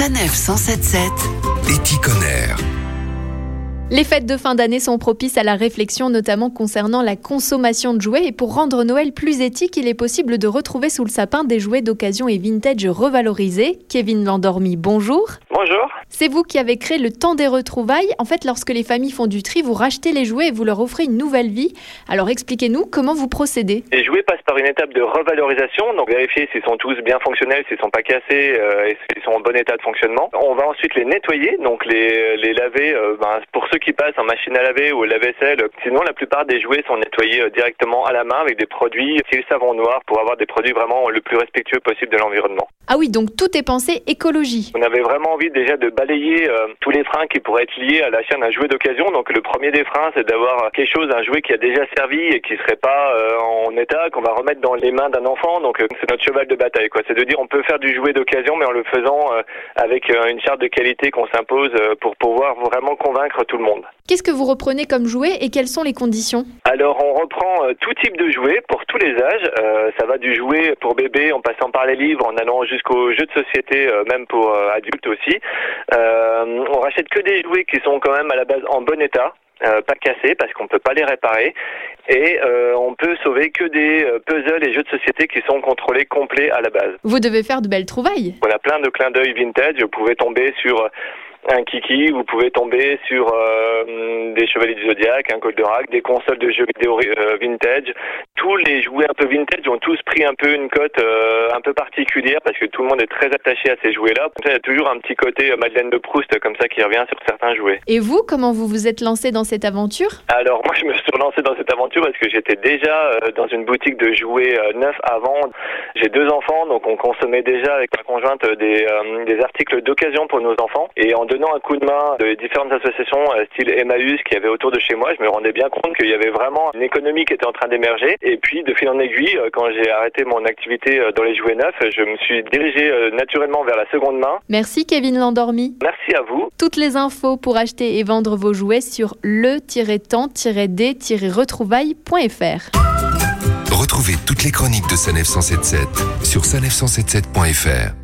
Sanef 177 Éticonner. Les fêtes de fin d'année sont propices à la réflexion, notamment concernant la consommation de jouets. Et pour rendre Noël plus éthique, il est possible de retrouver sous le sapin des jouets d'occasion et vintage revalorisés. Kevin Landormi, bonjour. Bonjour. C'est vous qui avez créé le temps des retrouvailles. En fait, lorsque les familles font du tri, vous rachetez les jouets et vous leur offrez une nouvelle vie. Alors expliquez-nous comment vous procédez. Les jouets passent par une étape de revalorisation, donc vérifier s'ils sont tous bien fonctionnels, s'ils sont pas cassés euh, et s'ils sont en bon état de fonctionnement. On va ensuite les nettoyer, donc les, les laver euh, ben, pour ceux qui passent en machine à laver ou au lave-vaisselle. Sinon, la plupart des jouets sont nettoyés euh, directement à la main avec des produits style savon noir pour avoir des produits vraiment le plus respectueux possible de l'environnement. Ah oui, donc tout est pensé écologie. On avait vraiment envie déjà de balayer euh, tous les freins qui pourraient être liés à l'achat d'un jouet d'occasion. Donc le premier des freins, c'est d'avoir quelque chose, un jouet qui a déjà servi et qui serait pas euh, en état, qu'on va remettre dans les mains d'un enfant. Donc euh, c'est notre cheval de bataille, quoi. C'est de dire on peut faire du jouet d'occasion, mais en le faisant avec une charte de qualité qu'on s'impose pour pouvoir vraiment convaincre tout le monde. Qu'est-ce que vous reprenez comme jouet et quelles sont les conditions? Alors on reprend euh, tout type de jouets pour tous les âges. Euh, ça va du jouet pour bébé en passant par les livres, en allant jusqu'aux jeux de société, euh, même pour adultes aussi. On rachète que des jouets qui sont quand même à la base en bon état. pas cassés parce qu'on peut pas les réparer et on peut sauver que des puzzles et jeux de société qui sont contrôlés complets à la base. Vous devez faire de belles trouvailles. On a plein de clins d'œil vintage. Vous pouvez tomber sur un Kiki, vous pouvez tomber sur euh, des Chevaliers du Zodiac, un Goldorak, des consoles de jeux vidéo euh, vintage. Tous les jouets un peu vintage ont tous pris un peu une cote euh, un peu particulière parce que tout le monde est très attaché à ces jouets-là. Il y a toujours un petit côté euh, Madeleine de Proust comme ça qui revient sur certains jouets. Et vous, comment vous vous êtes lancé dans cette aventure? Alors moi je me suis relancé dans cette aventure parce que j'étais déjà euh, dans une boutique de jouets euh, neufs avant. J'ai deux enfants donc on consommait déjà avec ma conjointe euh, des, euh, des articles d'occasion pour nos enfants et en donnant un coup de main de différentes associations style Emmaüs qui avait autour de chez moi, je me rendais bien compte qu'il y avait vraiment une économie qui était en train d'émerger et puis de fil en aiguille euh, quand j'ai arrêté mon activité euh, dans les jouets neufs, je me suis dirigé euh, naturellement vers la seconde main. Merci Kevin Landormi. Merci à vous. Toutes les infos pour acheter et vendre vos jouets sur le-temps-d-retrouvailles.fr. Retrouvez toutes les chroniques de Sanef 177 sur sanef177.fr.